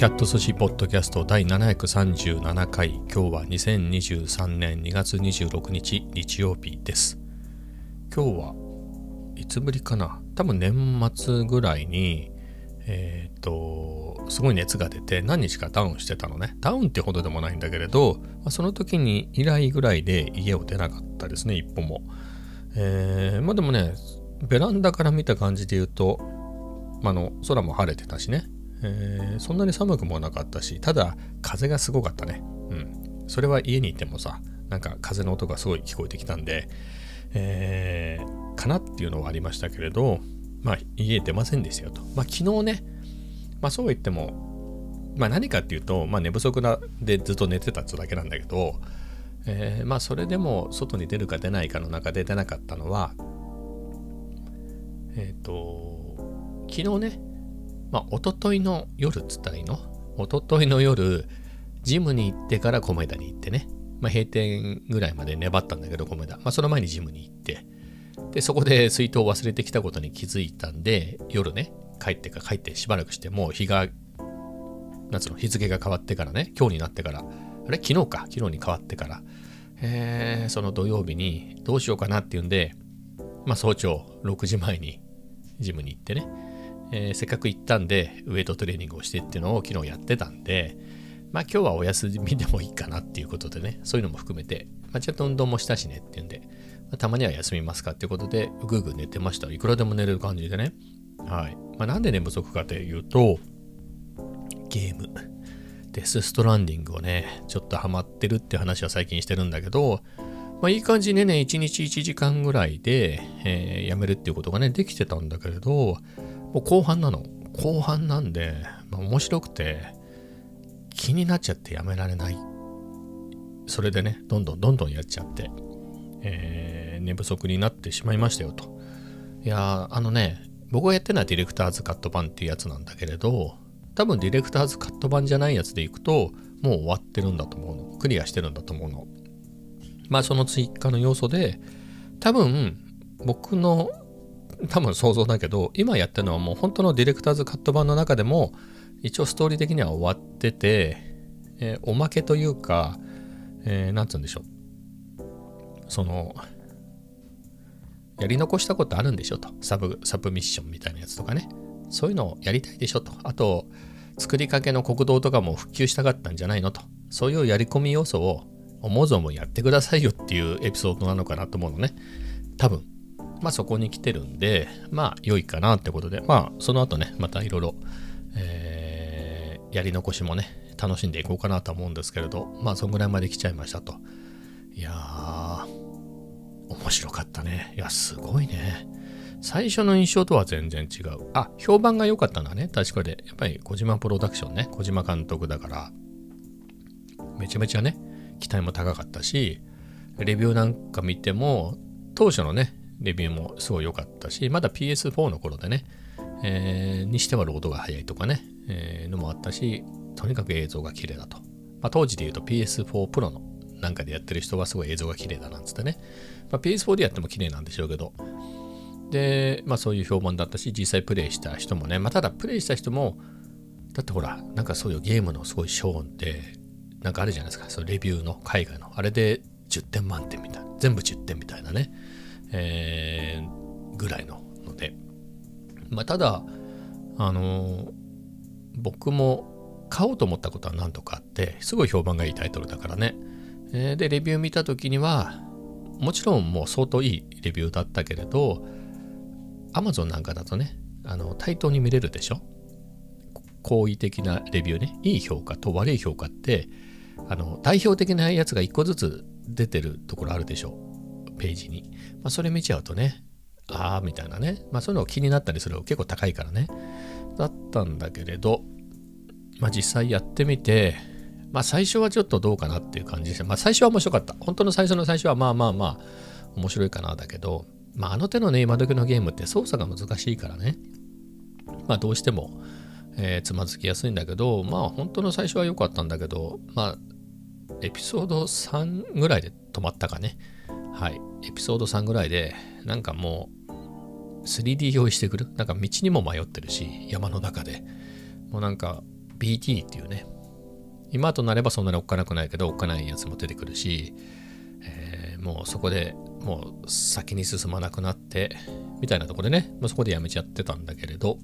キャット寿司ポッドキャスト第737回。今日は2023年2月26日日曜日です。今日はいつぶりかな？多分年末ぐらいにえっ、とすごい熱が出て何日かダウンしてたのね。ダウンってほどでもないんだけれどその時に以来ぐらいで家を出なかったですね一歩も。えー、まあでもねベランダから見た感じで言うと、まあの空も晴れてたしね。えー、そんなに寒くもなかったし、ただ風がすごかったね。うん。それは家にいてもさ、なんか風の音がすごい聞こえてきたんで、えー、かなっていうのはありましたけれど、まあ家出ませんでしたよと。まあ昨日ね、まあそうは言っても、まあ何かっていうと、まあ寝不足なでずっと寝てたってだけなんだけど、えー、まあそれでも外に出るか出ないかの中で出なかったのは、えっ、ー、と、昨日ね、まあ、おとといの夜っつったらいいの？おとといの夜、ジムに行ってから米田に行ってね、まあ、閉店ぐらいまで粘ったんだけど、米田。まあ、その前にジムに行って、で、そこで水筒を忘れてきたことに気づいたんで、夜ね、帰ってか帰ってしばらくして、もう日が、なんつうの、日付が変わってからね、今日になってから、あれ？昨日か、昨日に変わってから、えー、その土曜日にどうしようかなっていうんで、まあ早朝6時前にジムに行ってね、えー、せっかく行ったんで、ウェイトトレーニングをしてっていうのを昨日やってたんで、まあ今日はお休みでもいいかなっていうことでね、そういうのも含めて、まあちゃんと運動もしたしねっていうんで、まあ、たまには休みますかっていうことで、ぐーぐ寝てました。いくらでも寝れる感じでね。はい。まあなんで寝不足かというと、ゲーム。デスストランディングをね、ちょっとハマってるって話は最近してるんだけど、まあいい感じでね、1日1時間ぐらいで、えー、やめるっていうことがね、できてたんだけれど、もう後半なの。後半なんで、まあ、面白くて、気になっちゃってやめられない。それでね、どんどんどんどんやっちゃって、えー、寝不足になってしまいましたよと。いやあのね、僕がやってるのはディレクターズカット版っていうやつなんだけれど、多分ディレクターズカット版じゃないやつでいくと、もう終わってるんだと思うの。クリアしてるんだと思うの。まあその追加の要素で、多分僕の多分想像だけど、今やってるのはもう本当のディレクターズカット版の中でも、一応ストーリー的には終わってて、えー、おまけというか、えー、なんつうんでしょう。その、やり残したことあるんでしょと。サブ、サブミッションみたいなやつとかね。そういうのをやりたいでしょと。あと、作りかけの国道とかも復旧したかったんじゃないのと。そういうやり込み要素を思うぞもやってくださいよっていうエピソードなのかなと思うのね。多分。まあそこに来てるんで、まあ良いかなってことで、まあその後ね、またいろいろ、えー、やり残しもね、楽しんでいこうかなと思うんですけれど、まあそんぐらいまで来ちゃいましたと。いやー、面白かったね。いや、すごいね。最初の印象とは全然違う。あ、評判が良かったんだね。確かで。やっぱり小島プロダクションね。小島監督だから、めちゃめちゃね、期待も高かったし、レビューなんか見ても、当初のね、レビューもすごい良かったし、まだ PS4 の頃でね、えー、にしてはロードが速いとかね、えー、のもあったし、とにかく映像が綺麗だと。まあ、当時で言うと PS4 Pro のなんかでやってる人はすごい映像が綺麗だなんつってね。まあ、PS4 でやっても綺麗なんでしょうけど。で、まあそういう評判だったし、実際プレイした人もね、まあただプレイした人も、だってほら、なんかそういうゲームのすごいショーンって、なんかあるじゃないですか、そのレビューの海外の。あれで10点満点みたいな。全部10点みたいなね。えー、ぐらいのので、まあ、ただ、あのー、僕も買おうと思ったことは何とかあって、すごい評判がいいタイトルだからね。えー、で、レビュー見た時には、もちろんもう相当いいレビューだったけれど、Amazon なんかだとね、あの対等に見れるでしょ？好意的なレビューね、いい評価と悪い評価って、あの代表的なやつが1個ずつ出てるところあるでしょ？ページに。まあ、それ見ちゃうとね、ああ、みたいなね。まあ、そういうの気になったりする結構高いからね。だったんだけれど、まあ、実際やってみて、まあ、最初はちょっとどうかなっていう感じでした。まあ、最初は面白かった。本当の最初の最初はまあまあまあ、面白いかなだけど、まあ、あの手のね、今時のゲームって操作が難しいからね。まあ、どうしても、えー、つまずきやすいんだけど、まあ、本当の最初は良かったんだけど、まあ、エピソード3ぐらいで止まったかね。はい。エピソード3ぐらいで、なんかもう、3D 用意してくる？なんか道にも迷ってるし、山の中で。もうなんか、BT っていうね、今となればそんなにおっかなくないけど、おっかないやつも出てくるし、えー、もうそこでもう先に進まなくなって、みたいなとこでね、まあ、そこでやめちゃってたんだけれど、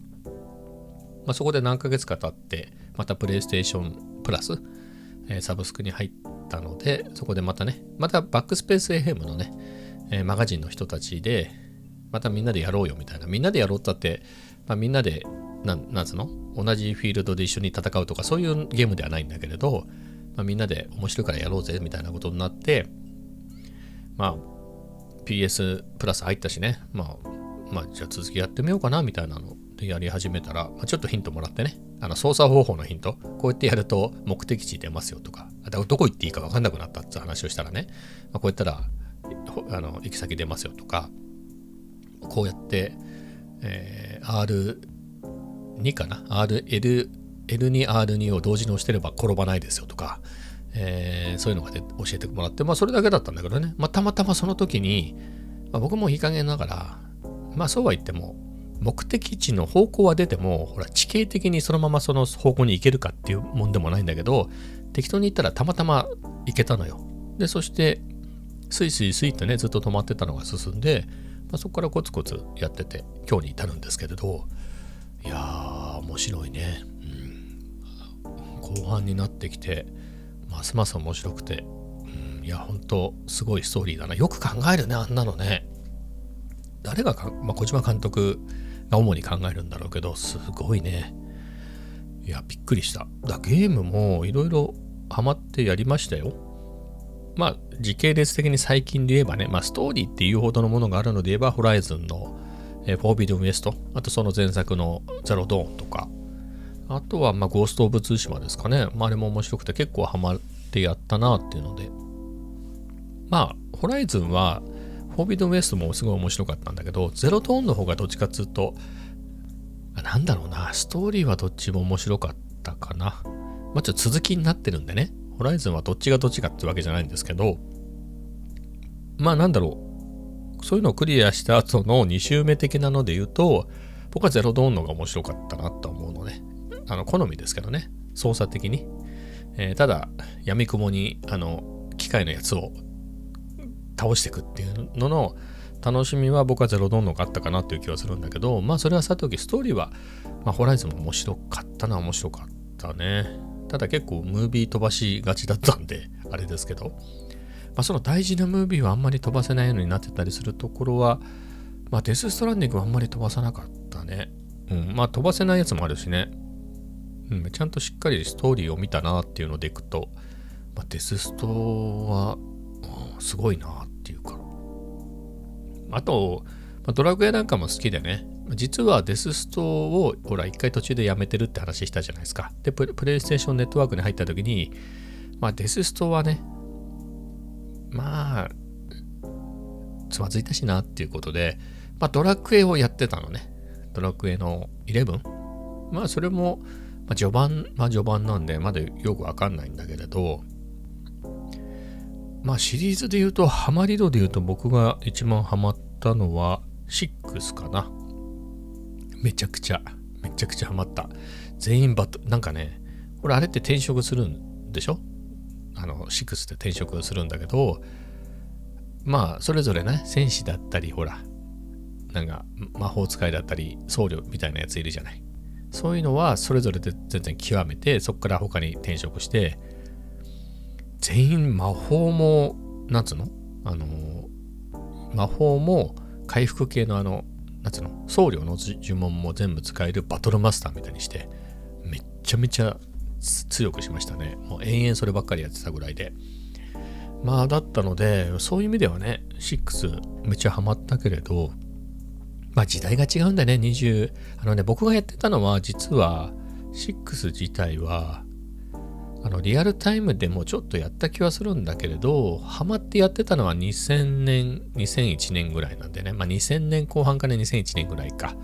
まあ、そこで何ヶ月か経って、またプレイステーションプラス、えー、サブスクに入ったので、そこでまたね、またバックスペース FM のね、えー、マガジンの人たちで、またみんなでやろうよみたいな。みんなでやろうったって、まあ、みんなで、ななんつうの？同じフィールドで一緒に戦うとか、そういうゲームではないんだけれど、まあ、みんなで面白いからやろうぜみたいなことになって、まあ、PS プラス入ったしね、まあ、まあ、じゃあ続きやってみようかなみたいなのでやり始めたら、まあ、ちょっとヒントもらってね、あの操作方法のヒント、こうやってやると目的地出ますよとか、どこ行っていいか分かんなくなったって話をしたらね、まあ、こうやったらあの行き先出ますよとか、こうやって、えー、R2 かな ?RL、L2、R2 を同時に押してれば転ばないですよとか、えー、そういうのがで教えてもらって、まあそれだけだったんだけどね、まあたまたまその時に、まあ、僕もいい加減ながら、まあそうは言っても、目的地の方向は出ても、ほら、地形的にそのままその方向に行けるかっていうもんでもないんだけど、適当に行ったらたまたま行けたのよ。で、そして、スイスイスイってね、ずっと止まってたのが進んで、まあ、そこからコツコツやってて、今日に至るんですけれど、いやー、面白いね。うん、後半になってきて、ますます面白くて、うん、いや、ほんと、すごいストーリーだな。よく考えるね、あんなのね。誰がか、まあ、小島監督が主に考えるんだろうけど、すごいね。いや、びっくりした。だゲームもいろいろハマってやりましたよ。まあ、時系列的に最近で言えばね、まあ、ストーリーっていうほどのものがあるので言えば、ホライズンの、えー、フォービドウエスト、あとその前作のゼロドーンとか、あとは、まあ、ゴースト・オブ・ツーシマですかね。まあ、あれも面白くて結構ハマってやったなっていうので。まあ、ホライズンは、フォービドウエストもすごい面白かったんだけど、ゼロトーンの方がどっちかっつうと、なんだろうな、ストーリーはどっちも面白かったかな。まあちょっと続きになってるんでね、ホライズンはどっちがどっちかってわけじゃないんですけど、まあなんだろう、そういうのをクリアした後の2周目的なので言うと、僕はゼロドーンの方が面白かったなと思うのね。あの、好みですけどね、操作的に。えー、ただ、闇雲に、あの、機械のやつを倒していくっていうのの楽しみは僕はゼロドンのがあったかなっていう気はするんだけど、まあそれはさておきストーリーは、まあホライズンも面白かったな、面白かったね。ただ結構ムービー飛ばしがちだったんで、あれですけど、まあその大事なムービーはあんまり飛ばせないようになってたりするところは、まあデスストランディングはあんまり飛ばさなかったね。うん、まあ飛ばせないやつもあるしね。うん、ちゃんとしっかりストーリーを見たなっていうのでいくと、まあ、デスストは、すごいな。あと、まあ、ドラクエなんかも好きでね、実はデスストをほら一回途中でやめてるって話したじゃないですか。で、プレイステーションネットワークに入った時に、まあデスストはね、まあ、つまずいたしなっていうことで、まあドラクエをやってたのね。ドラクエの 11? まあそれも、まあ、序盤、まあ序盤なんでまだよくわかんないんだけれど、まあシリーズで言うと、ハマり度で言うと僕が一番ハマったのは6かな。めちゃくちゃ、めちゃくちゃハマった。全員バット、なんかね、これあれって転職するんでしょ？あの、6って転職するんだけど、まあ、それぞれね、戦士だったり、ほら、なんか魔法使いだったり、僧侶みたいなやついるじゃない。そういうのはそれぞれで全然極めて、そこから他に転職して、全員魔法も、なんつうの？あの、魔法も回復系のあの、なんつうの？僧侶の呪文も全部使えるバトルマスターみたいにして、めっちゃめちゃ強くしましたね。もう延々そればっかりやってたぐらいで。まあだったので、そういう意味ではね、6めっちゃハマったけれど、まあ時代が違うんだよね、20。あのね、僕がやってたのは実は6自体はあのリアルタイムでもちょっとやった気はするんだけれど、ハマってやってたのは2000年、2001年ぐらいなんでね、まあ2000年後半から2001年ぐらいか、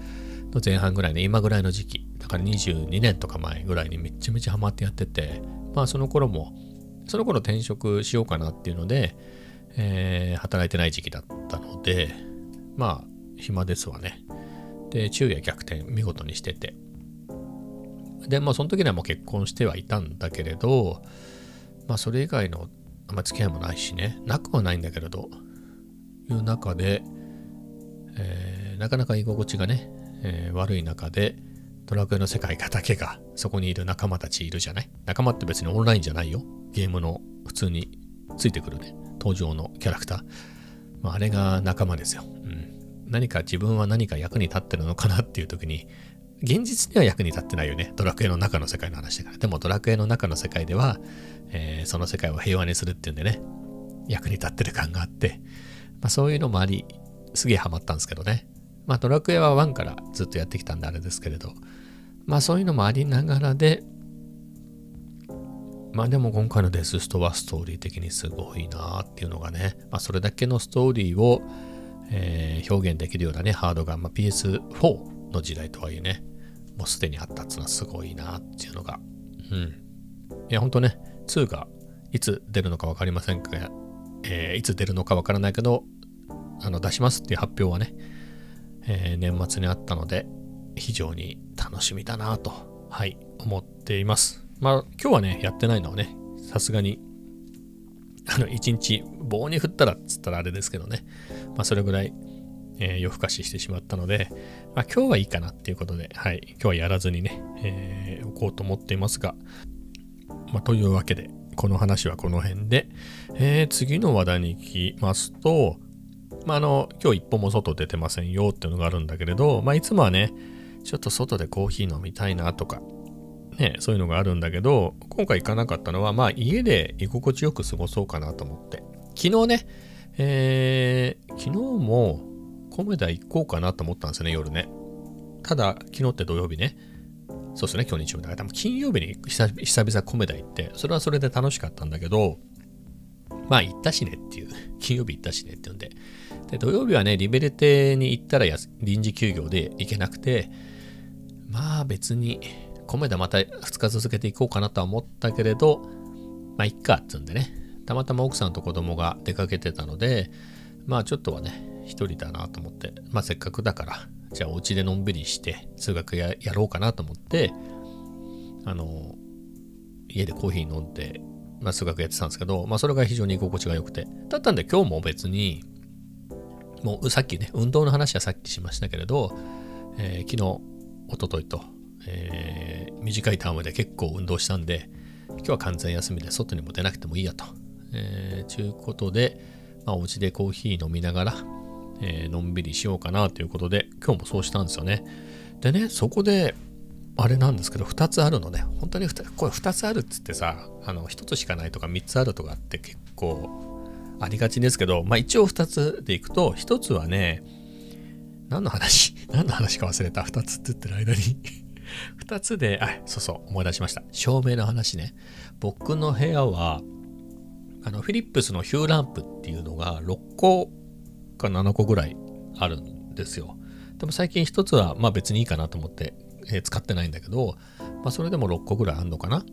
の前半ぐらいね、今ぐらいの時期、だから22年とか前ぐらいにめちゃめちゃハマってやってて、まあその頃も、その頃転職しようかなっていうので、えー、働いてない時期だったので、まあ暇ですわね。で、昼夜逆転見事にしてて、で、まあその時にはもう結婚してはいたんだけれど、まあそれ以外のあんま付き合いもないしね、なくはないんだけれど、いう中で、えー、なかなか居心地がね、えー、悪い中で、ドラクエの世界がだけがそこにいる仲間たちいるじゃない？仲間って別にオンラインじゃないよ。ゲームの普通についてくるね。登場のキャラクター。まあ、あれが仲間ですよ。うん。何か自分は何か役に立ってるのかなっていう時に、現実には役に立ってないよね。ドラクエの中の世界の話だから。でもドラクエの中の世界では、えー、その世界を平和にするっていうんでね、役に立ってる感があって、まあ、そういうのもあり、すげえハマったんですけどね。まあドラクエは1からずっとやってきたんであれですけれど、まあそういうのもありながらで、まあでも今回のデスストはストーリー的にすごいなーっていうのがね、まあそれだけのストーリーを、えー、表現できるようなね、ハードが、まあ、PS4 の時代とはいえね、もうすでにあったっていうのはすごいなっていうのが。うん。いや、ほんとね、2がいつ出るのか分かりませんが、えー、いつ出るのか分からないけど、あの出しますっていう発表はね、えー、年末にあったので、非常に楽しみだなと、はい、思っています。まあ、今日はね、やってないのはね、さすがに、あの、一日棒に振ったらっつったらあれですけどね、まあ、それぐらい、えー、夜更かししてしまったので、まあ、今日はいいかなっていうことで、はい、今日はやらずにね、えー、おこうと思っていますが、まあ、というわけで、この話はこの辺で、えー、次の話題に行きますと、まあ、あの、今日一歩も外出てませんよっていうのがあるんだけれど、まあ、いつもはね、ちょっと外でコーヒー飲みたいなとか、ね、そういうのがあるんだけど、今回行かなかったのは、まあ、家で居心地よく過ごそうかなと思って。昨日ね、えー、昨日も、コメダ行こうかなと思ったんですよね、夜ね。ただ、昨日って土曜日ね。そうですね、今日日曜日だから、金曜日に久々コメダ行って、それはそれで楽しかったんだけど、まあ行ったしねっていう、金曜日行ったしねっていうんで、で土曜日はね、リベルテに行ったら臨時休業で行けなくて、まあ別に、米田また2日続けていこうかなとは思ったけれど、まあいっかっつうんでね、たまたま奥さんと子供が出かけてたので、まあちょっとはね、一人だなと思って、まあせっかくだから、じゃあお家でのんびりして数学ややろうかなと思って、あの、家でコーヒー飲んで、まあ数学やってたんですけど、まあそれが非常に居心地が良くて。だったんで今日も別に、もうさっきね、運動の話はさっきしましたけれど、えー、昨日、おとといと、えー、短いタームで結構運動したんで、今日は完全休みで外にも出なくてもいいやと。えー、ちゅうことで、まあ、お家でコーヒー飲みながら、えー、のんびりしようかなということで、今日もそうしたんですよね。でね、そこで、あれなんですけど、2つあるのね。本当にこれ2つあるっつってさ、あの、1つしかないとか3つあるとかって結構ありがちですけど、まあ一応2つでいくと、1つはね、何の話？何の話か忘れた？2つって言ってる間に 2つで、あ、そうそう、思い出しました。照明の話ね。僕の部屋は、あの、フィリップスのヒューランプっていうのが6個か7個ぐらいあるんですよ。でも最近1つは、まあ別にいいかなと思って、えー、使ってないんだけど、まあそれでも6個ぐらいあるのかな。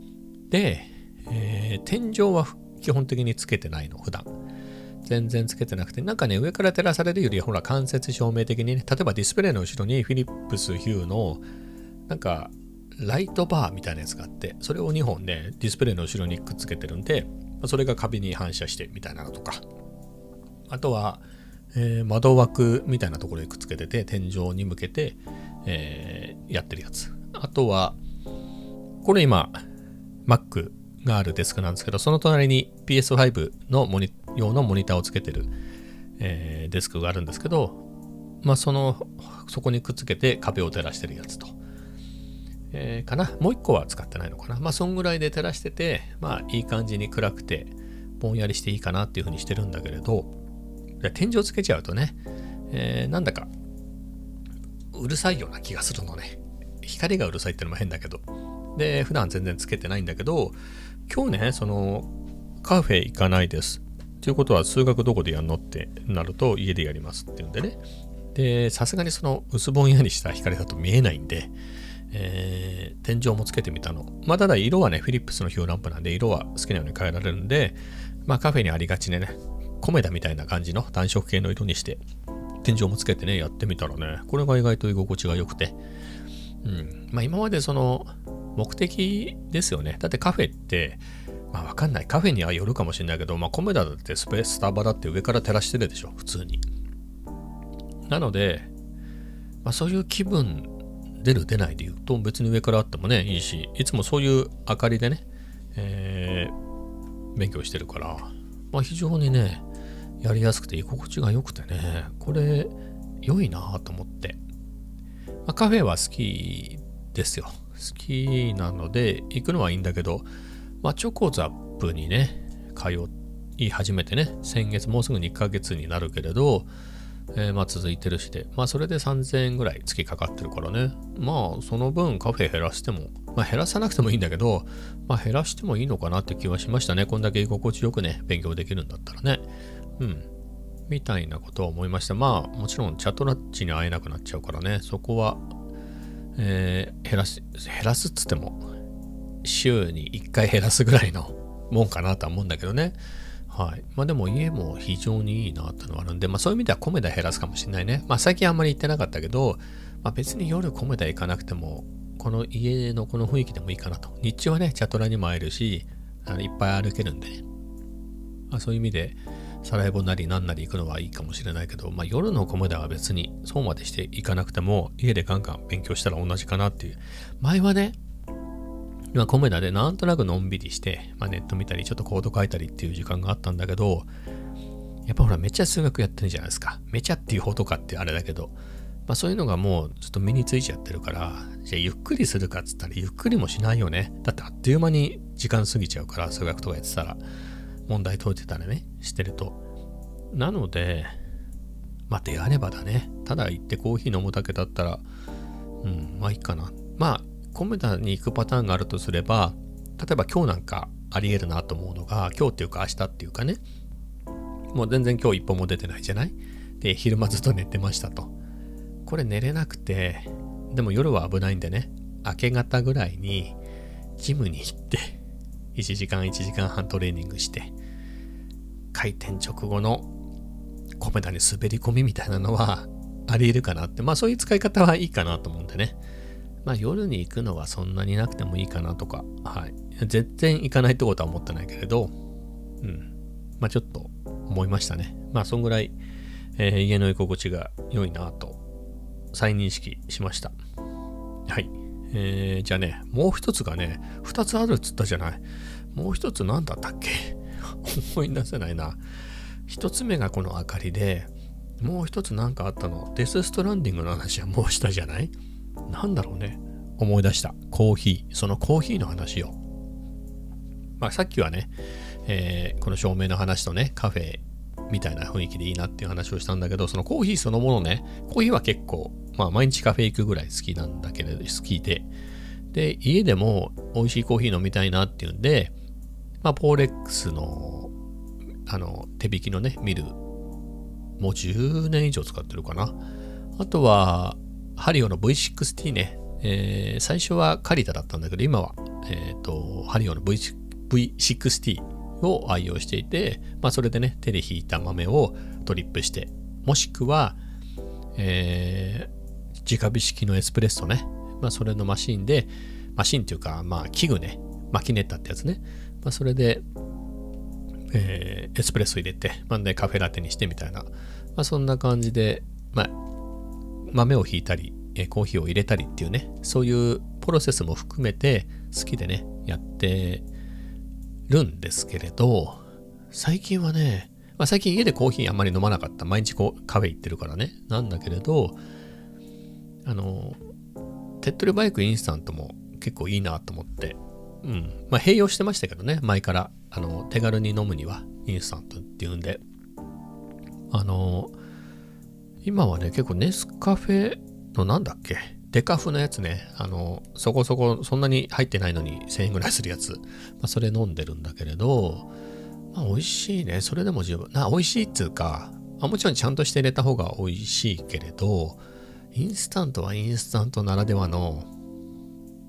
で、えー、天井は基本的につけてないの、普段。全然つけてなくて、なんかね、上から照らされるより、ほら、間接照明的にね、例えばディスプレイの後ろにフィリップスヒューの、なんか、ライトバーみたいなやつがあって、それを2本ね、ディスプレイの後ろにくっつけてるんで、それが壁に反射してみたいなのとか、あとは、えー、窓枠みたいなところにくっつけてて、天井に向けて、えー、やってるやつ。あとは、これ今、Mac があるデスクなんですけど、その隣に PS5 のモニ用のモニターをつけてる、えー、デスクがあるんですけど、まあ、その、そこにくっつけて壁を照らしてるやつと。えー、かな？もう一個は使ってないのかな？まあ、そんぐらいで照らしてて、まあ、いい感じに暗くて、ぼんやりしていいかなっていうふうにしてるんだけれど、天井つけちゃうとね、えー、なんだか、うるさいような気がするのね。光がうるさいってのも変だけど。で、普段全然つけてないんだけど、今日ね、その、カフェ行かないです。ということは、数学どこでやんのってなると、家でやりますっていうんでね。で、さすがにその薄ぼんやりした光だと見えないんで、えー、天井もつけてみたの。まあ、ただ色はね、フィリップスのヒューランプなんで、色は好きなように変えられるんで、まあ、カフェにありがちでね、コメダみたいな感じの暖色系の色にして、天井もつけてね、やってみたらね、これが意外と居心地が良くて、うん。まあ、今までその、目的ですよね。だってカフェって、まあわかんない。カフェにはよるかもしれないけど、まあコメダだってスペースタバだって上から照らしてるでしょ、普通に。なので、まあそういう気分出る出ないで言うと別に上からあってもね、いいし、いつもそういう明かりでね、えー、勉強してるから、まあ非常にね、やりやすくて居心地が良くてね、これ良いなと思って。まあ、カフェは好きですよ。好きなので行くのはいいんだけど、まあ、チョコザップにね、通い始めてね、先月もうすぐ2ヶ月になるけれど、えー、まあ続いてるしで、まあそれで3000円ぐらい月かかってるからね、まあその分カフェ減らしても、まあ減らさなくてもいいんだけど、まあ減らしてもいいのかなって気はしましたね。こんだけ居心地よくね、勉強できるんだったらね。うん。みたいなことを思いました。まあもちろんチャットラッチに会えなくなっちゃうからね、そこはえー、減らす、減らすっつっても、週に1回減らすぐらいの もんかなとは思うんだけどね。はい。まあでも家も非常にいいなってのがあるんで、まあそういう意味では米田減らすかもしれないね。まあ最近あんまり行ってなかったけど、まあ別に夜米田行かなくても、この家のこの雰囲気でもいいかなと。日中はね、チャトラにも会えるし、あのいっぱい歩けるんでね。まあそういう意味で、サラエボなり何なり行くのはいいかもしれないけど、まあ、夜の米田は別にそうまでしていかなくても家でガンガン勉強したら同じかなっていう。前はねまあ、コメダでなんとなくのんびりして、まあ、ネット見たりちょっとコード書いたりっていう時間があったんだけどやっぱほらめっちゃ数学やってるじゃないですか。めちゃっていうほどかってあれだけど、まあ、そういうのがもうちょっと身についちゃってるからじゃあゆっくりするかっつったらゆっくりもしないよね。だってあっという間に時間過ぎちゃうから数学とかやってたら。問題解いてたらね、してると。なので、まあ、であればだね。ただ行ってコーヒー飲むだけだったら、うん、まあいいかな。まあ、コメダに行くパターンがあるとすれば、例えば今日なんかあり得るなと思うのが、今日っていうか明日っていうかね、もう全然今日一歩も出てないじゃない？で、昼間ずっと寝てましたと。これ寝れなくて、でも夜は危ないんでね、明け方ぐらいにジムに行って、1時間1時間半トレーニングして、開店直後の米田に滑り込みみたいなのはあり得るかなって、まあそういう使い方はいいかなと思うんでね。まあ夜に行くのはそんなになくてもいいかなとか、はい。全然行かないってことは思ってないけれど、うん。まあちょっと思いましたね。まあそんぐらい、えー、家の居心地が良いなと再認識しました。はい。えー、じゃあね、もう一つがね、二つあるっつったじゃない。もう一つ何だったっけ？思い出せないな。一つ目がこの明かりで、もう一つ何かあったの。デスストランディングの話はもうしたじゃない？なんだろうね。思い出した。コーヒー。そのコーヒーの話を。まあさっきはね、えー、この照明の話とね、カフェみたいな雰囲気でいいなっていう話をしたんだけど、そのコーヒーそのものね、コーヒーは結構、まあ毎日カフェ行くぐらい好きなんだけれど、好きで、で、家でも美味しいコーヒー飲みたいなっていうんで、まあポーレックスの、あの、手引きのね、ミル、もう10年以上使ってるかな。あとは、ハリオの V60 ね、えー、最初はカリタだったんだけど、今は、えっ、ー、と、ハリオの V V60 を愛用していて、まあ、それでね、手で引いた豆をトリップして、もしくは、えー、直火式のエスプレッソね、まあ、それのマシンで、マシンっていうか、まあ、器具ね、マキネッタってやつね、まあ、それで、えー、エスプレッソ入れて、まあ、ね、カフェラテにしてみたいな、まあ、そんな感じで、まあ、豆をひいたり、えコーヒーを入れたりっていうね、そういうプロセスも含めて好きでね、やってるんですけれど、最近はね、まあ、最近家でコーヒーあんまり飲まなかった。毎日こうカフェ行ってるからね。なんだけれど、あの、手っ取りバイクインスタントも結構いいなと思って、うん。まあ、併用してましたけどね、前から。あの、手軽に飲むにはインスタントっていうんで。あの、今はね、結構ネスカフェのなんだっけ？デカフのやつね、あの、そこそこそんなに入ってないのに1000円ぐらいするやつ。まあ、それ飲んでるんだけれど、まあ、美味しいね。それでも十分。な、美味しいっつうか、まあ、もちろんちゃんとして入れた方が美味しいけれど、インスタントはインスタントならではの、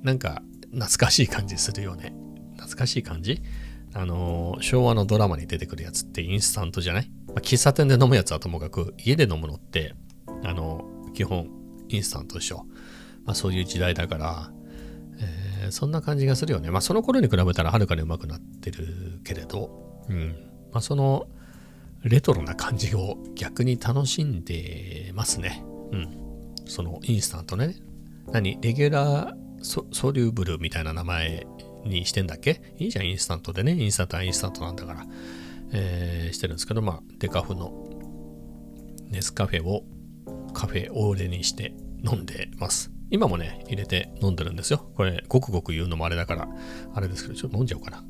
なんか懐かしい感じするよね。懐かしい感じ？あの、昭和のドラマに出てくるやつってインスタントじゃない、まあ、喫茶店で飲むやつはともかく、家で飲むのって、あの、基本インスタントでしょ。まあ、そういう時代だから、えー、そんな感じがするよね。まあその頃に比べたらはるかに上手くなってるけれど、うん。まあそのレトロな感じを逆に楽しんでますね。うん。そのインスタントね。何？レギュラーソソリューブルみたいな名前にしてんだっけ？いいじゃん、インスタントでね。インスタントはインスタントなんだから。えー、してるんですけど、まあ、デカフのネスカフェをカフェオーレにして飲んでます。今もね、入れて飲んでるんですよ。これ、ごくごく言うのもあれだから、あれですけど、ちょっと飲んじゃおうかな。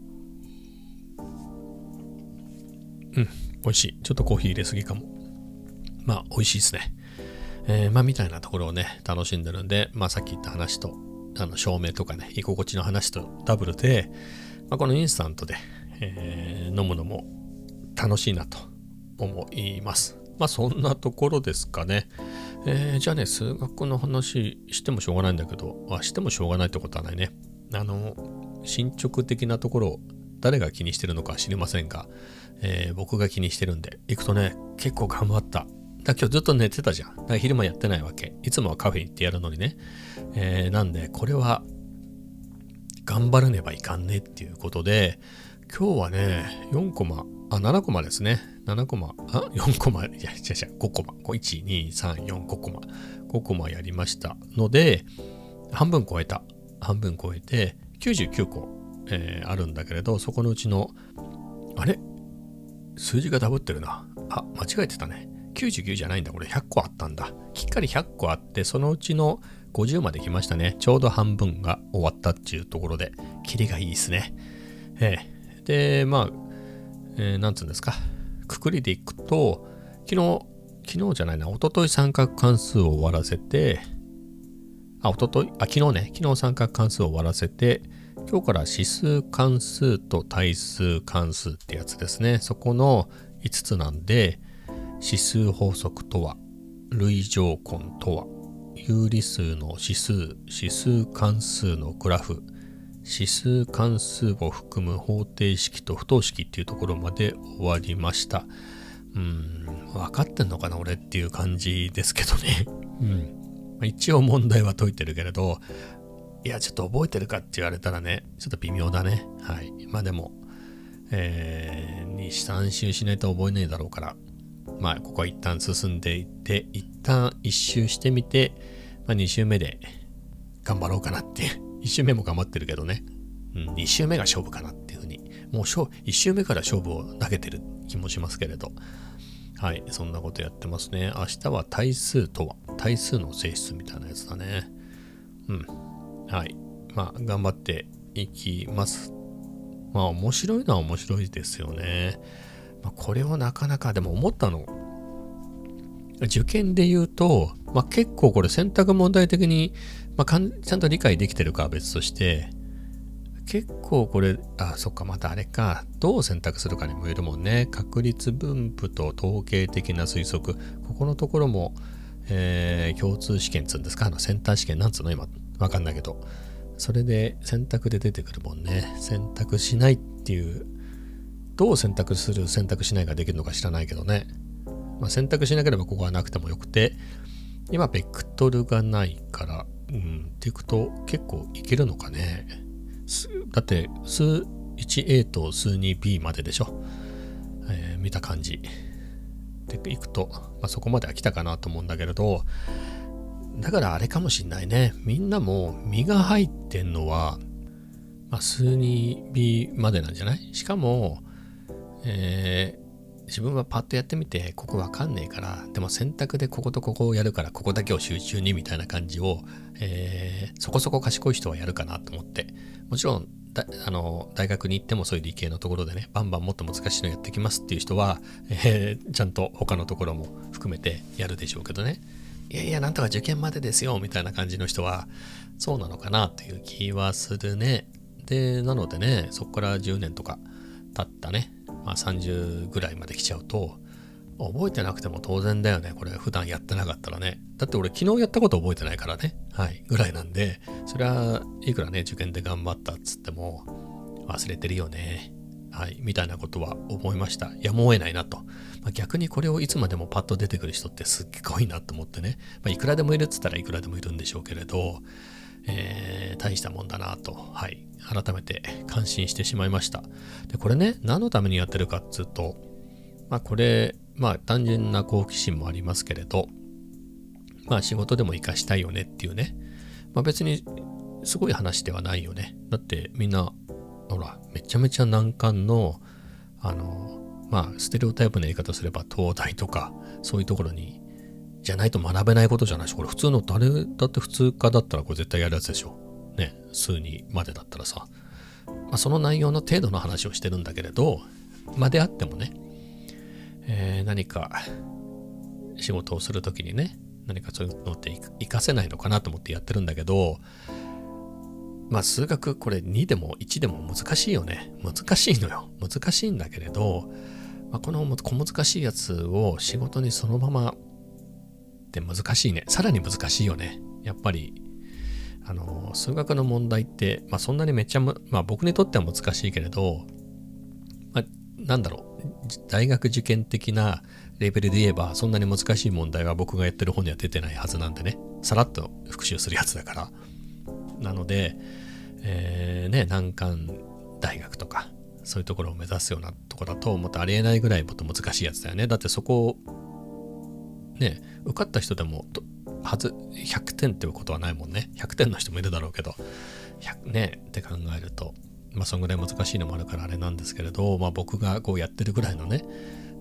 うん、美味しい。ちょっとコーヒー入れすぎかも。まあ、美味しいですね。えー、まあ、みたいなところをね、楽しんでるんで、まあ、さっき言った話と、あの、照明とかね、居心地の話とダブルで、まあ、このインスタントで、えー、飲むのも楽しいなと思います。まあ、そんなところですかね。えー、じゃあね、数学の話してもしょうがないんだけど、あしてもしょうがないってことはないね。あの、進捗的なところを誰が気にしてるのか知りませんが、えー、僕が気にしてるんで、行くとね、結構頑張った。だ今日ずっと寝てたじゃん。だから昼間やってないわけ。いつもはカフェ行ってやるのにね。えー、なんで、これは、頑張らねばいかんねっていうことで、今日はね、4コマ、あ、7コマですね。7コマ、あ、4コマ、いや、違う違う、5コマ。1、2、3、4、5コマ。5コマやりましたので、半分超えた。半分超えて、99個、えー、あるんだけれど、そこのうちの、あれ？数字がダブってるな。あ、間違えてたね。99じゃないんだ。これ100個あったんだ。きっかり100個あって、そのうちの50まで来ましたね。ちょうど半分が終わったっていうところで、キリがいいですね。えー、で、まあ、えー、なんつうんですか。くくりでいくと、昨日、昨日じゃないな、おととい三角関数を終わらせて、あ、おととい、あ、昨日ね、昨日三角関数を終わらせて、今日から指数関数と対数関数ってやつですね。そこの5つなんで、指数法則とは、類条根とは、有理数の指数、指数関数のグラフ、指数関数を含む方程式と不等式っていうところまで終わりました。うん、分かってんのかな俺っていう感じですけどね。うん。一応問題は解いてるけれど、いや、ちょっと覚えてるかって言われたらね、ちょっと微妙だね。はい。まあでも、えー、2、3周しないと覚えないだろうから、まあ、ここは一旦進んでいって、一旦一周してみて、まあ、2周目で頑張ろうかなっていう。1周目も頑張ってるけどね。うん、2周目が勝負かなっていうふうに。もう1周目から勝負を投げてる気もしますけれど。はい、そんなことやってますね。明日は対数とは、対数の性質みたいなやつだね。うん。はい。まあ、頑張っていきます。まあ、面白いのは面白いですよね。まあ、これをなかなか、でも思ったの。受験で言うと、まあ、結構これ選択問題的に、まあ、ちゃんと理解できてるかは別として、結構これ、あ、そっか、またあれか、どう選択するかにもよるもんね。確率分布と統計的な推測。ここのところも、えー、共通試験っつうんですか？あのセンター試験なんつうの？今、わかんないけど。それで選択で出てくるもんね。選択しないっていう、どう選択する、選択しないができるのか知らないけどね。まあ、選択しなければここはなくてもよくて、今、ベクトルがないから、うん、っていくと結構いけるのかね。だって、数 1A と数 2B まででしょ。えー、見た感じ。でいくと、まあ、そこまでは来たかなと思うんだけれど、だからあれかもしんないね。みんなも身が入ってんのは、まあ、数 2B までなんじゃない？しかも、えー、自分はパッとやってみて、ここわかんねえから、でも選択でこことここをやるから、ここだけを集中にみたいな感じを、えー、そこそこ賢い人はやるかなと思って。もちろん、あの大学に行ってもそういう理系のところでね、バンバンもっと難しいのやってきますっていう人は、えー、ちゃんと他のところも含めてやるでしょうけどね。いやいや、なんとか受験までですよ、みたいな感じの人は、そうなのかなという気はするね。で、なのでね、そこから10年とか経ったね、まあ30ぐらいまで来ちゃうと、覚えてなくても当然だよね。これ普段やってなかったらね。だって俺昨日やったこと覚えてないからね。はい。ぐらいなんで、それはいくらね、受験で頑張ったっつっても忘れてるよね。はい。みたいなことは思いました。やむを得ないなと。まあ、逆にこれをいつまでもパッと出てくる人ってすっごいなと思ってね。まあ、いくらでもいるっつったらいくらでもいるんでしょうけれど、えー、大したもんだなと、はい、改めて感心してしまいました。で、これね、何のためにやってるかっつうと、まあこれ、まあ単純な好奇心もありますけれど、まあ仕事でも活かしたいよねっていうね、まあ別にすごい話ではないよね。だってみんな、ほら、めちゃめちゃ難関の、あの、まあステレオタイプな言い方すれば東大とか、そういうところにじゃないと学べないことじゃないし、これ普通の誰だって普通科だったらこれ絶対やるやつでしょ。ね、数2までだったらさ。まあ、その内容の程度の話をしてるんだけれど、まであってもね、えー、何か仕事をするときにね、何かそういうのって活かせないのかなと思ってやってるんだけど、まあ数学これ2でも1でも難しいよね。難しいのよ。難しいんだけれど、まあ、この小難しいやつを仕事にそのままって難しいね。さらに難しいよね。やっぱり、あの、数学の問題って、まあそんなにめっちゃ、まあ僕にとっては難しいけれど、まあなんだろう、大学受験的なレベルで言えば、そんなに難しい問題は僕がやってる本には出てないはずなんでね。さらっと復習するやつだから。なので、えー、ね、難関大学とか、そういうところを目指すようなとこだと、またありえないぐらいもっと難しいやつだよね。だってそこをね、受かった人でも、はず、100点ってことはないもんね。100点の人もいるだろうけど、100ね、って考えると、まあ、そんぐらい難しいのもあるからあれなんですけれど、まあ、僕がこうやってるぐらいのね、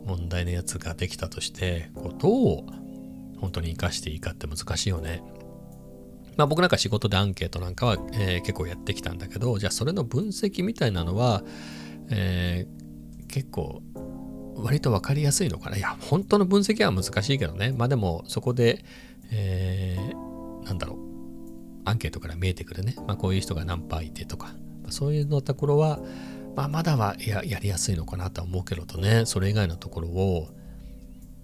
問題のやつができたとして、こうどう本当に活かしていいかって難しいよね。まあ僕なんか仕事でアンケートなんかは、えー、結構やってきたんだけど、じゃあそれの分析みたいなのは、えー、結構割と分かりやすいのかな？いや、本当の分析は難しいけどね。まあでも、そこで、えー、なんだろう。アンケートから見えてくるね。まあこういう人が何パーいてとか。そういうのところは、まあまだはややりやすいのかなとは思うけどとね。それ以外のところを、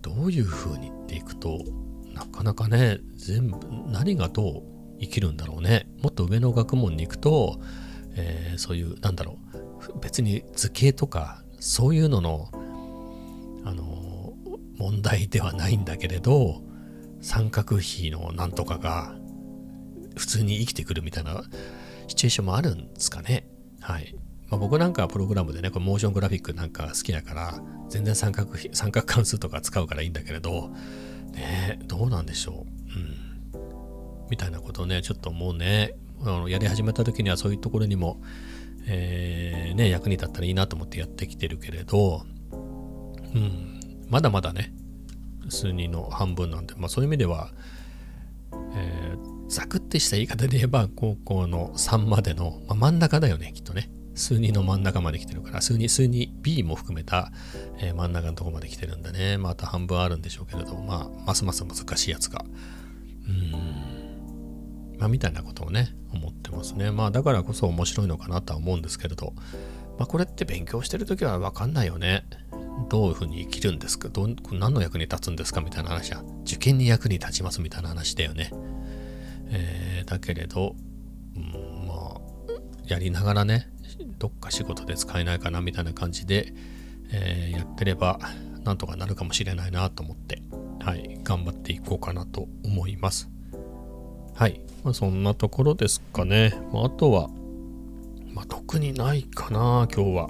どういうふうにっていくと、なかなかね、全部、何がどう生きるんだろうね。もっと上の学問に行くと、えー、そういう、なんだろう。別に図形とか、そういうののあの問題ではないんだけれど三角比のなんとかが普通に生きてくるみたいなシチュエーションもあるんですかね。はい。まあ、僕なんかはプログラムでね、これモーショングラフィックなんか好きだから、全然三角、三角関数とか使うからいいんだけれど、ねどうなんでしょう。うん。みたいなことをね、ちょっと思うね。あのやり始めた時にはそういうところにも、えー、ね、役に立ったらいいなと思ってやってきてるけれど、うん、まだまだね、数人の半分なんで、まあそういう意味では、えー、ザクってした言い方で言えば、高校の3までの、まあ、真ん中だよね、きっとね。数人の真ん中まで来てるから、数人、数人 B も含めた、えー、真ん中のとこまで来てるんでね、また半分あるんでしょうけれど、まあ、ますます難しいやつが、うん、まあ、みたいなことをね、思ってますね。まあ、だからこそ面白いのかなとは思うんですけれど、まあ、これって勉強してるときはわかんないよね。どういうふうに生きるんですか？ど何の役に立つんですかみたいな話は、受験に役に立ちますみたいな話だよね。えー、だけれど、うん、まあ、やりながらね、どっか仕事で使えないかなみたいな感じで、えー、やってれば、なんとかなるかもしれないなと思って、はい、頑張っていこうかなと思います。はい、まあ、そんなところですかね。まあ、あとは、まあ、特にないかな、今日は。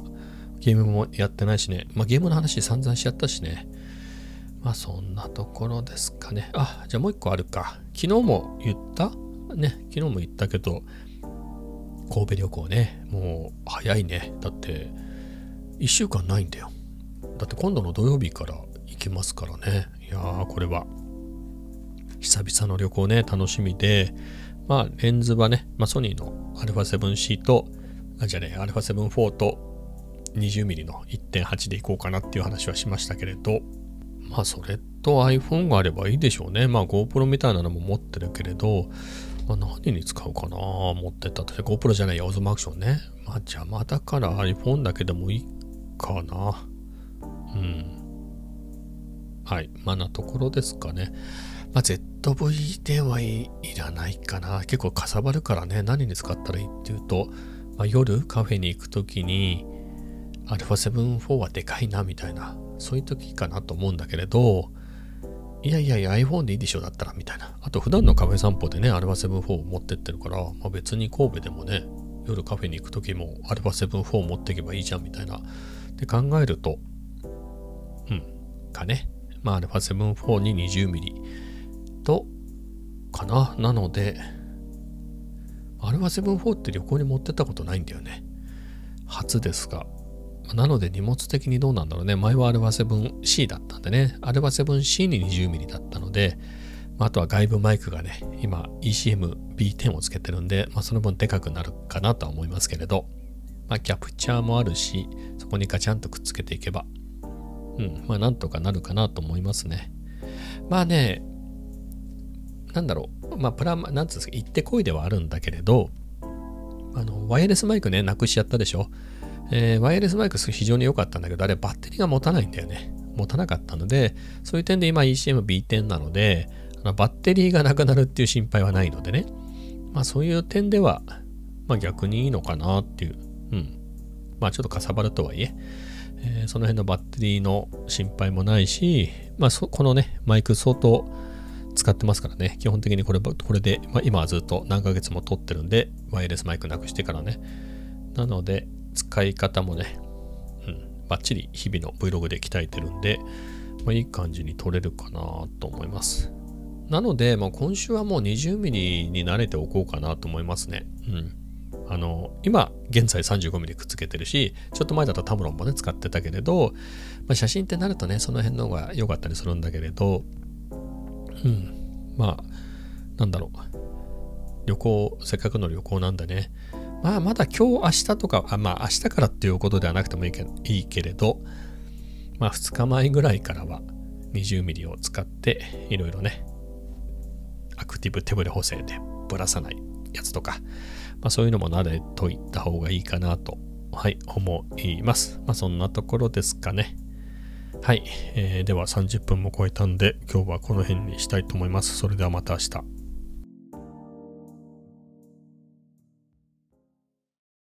ゲームもやってないしね。まあ、ゲームの話散々しちゃったしね。まあ、そんなところですかね。あ、じゃあもう一個あるか。昨日も言った？ね、昨日も言ったけど、神戸旅行ね、もう早いね。だって、1週間ないんだよ。だって今度の土曜日から行きますからね。いやー、これは、久々の旅行ね、楽しみで、まあ、レンズはね、まあ、ソニーの α7C と、あ、じゃね、α7-4 と 20mm の1.8でいこうかなっていう話はしましたけれど、まあそれと iPhone があればいいでしょうね。まあ GoPro みたいなのも持ってるけれど、まあ、何に使うかな持ってたとして。GoPro じゃないや、オズマアクションね。まあ邪魔だから iPhone だけでもいいかな。うん。はい。まあなところですかね。まあ ZV ではいらないかな。結構かさばるからね。何に使ったらいいっていうと、まあ、夜カフェに行くときに、α7-4 はでかいなみたいなそういう時かなと思うんだけれどいやいやいや iPhone でいいでしょだったらみたいな。あと普段のカフェ散歩でね、アルファ7 4を持ってってるから、まあ、別に神戸でもね、夜カフェに行く時もアルファ7 4を持っていけばいいじゃんみたいな。で考えると、うん、かね。まあアルファ7 4に 20mm と、かな。なので、アルファ7 4って旅行に持ってったことないんだよね。初ですが。なので荷物的にどうなんだろうね。前は α7C だったんでね。α7C に 20mm だったので、あとは外部マイクがね、今 ECM-B10 をつけてるんで、まあ、その分でかくなるかなとは思いますけれど、まあ、キャプチャーもあるし、そこにガチャンとくっつけていけば、うん、まあなんとかなるかなと思いますね。まあね、なんだろう、まあプラマ、なんつうんですか、行ってこいではあるんだけれど、あの、ワイヤレスマイクね、なくしちゃったでしょ。えー、ワイヤレスマイク非常に良かったんだけど、あれバッテリーが持たないんだよね。持たなかったので、そういう点で今 ECM-B10 なので、あのバッテリーがなくなるっていう心配はないのでね。まあそういう点では、まあ逆にいいのかなっていう。うん。まあちょっとかさばるとはいえ、えー、その辺のバッテリーの心配もないし、まあこのね、マイク相当使ってますからね。基本的にこれこれで、まあ、今はずっと何ヶ月も撮ってるんで、ワイヤレスマイクなくしてからね。なので、使い方もね、うん、バッチリ日々の Vlog で鍛えてるんで、まあ、いい感じに撮れるかなと思います。なので、まあ、今週はもう 20mm に慣れておこうかなと思いますね。うん。あの、今、現在 35mm くっつけてるし、ちょっと前だとタムロンもね、使ってたけれど、まあ、写真ってなるとね、その辺の方が良かったりするんだけれど、うん。まあ、なんだろう。旅行、せっかくの旅行なんでね、まあ、まだ今日、明日とか、あまあ、明日からっていうことではなくてもいいけいいけれど、まあ、2日前ぐらいからは 20mm を使って、いろいろね、アクティブ手ブレ補正でぶらさないやつとか、まあ、そういうのも慣れといた方がいいかなと、はい、思います。まあ、そんなところですかね。はい、えー、では30分も超えたんで、今日はこの辺にしたいと思います。それではまた明日。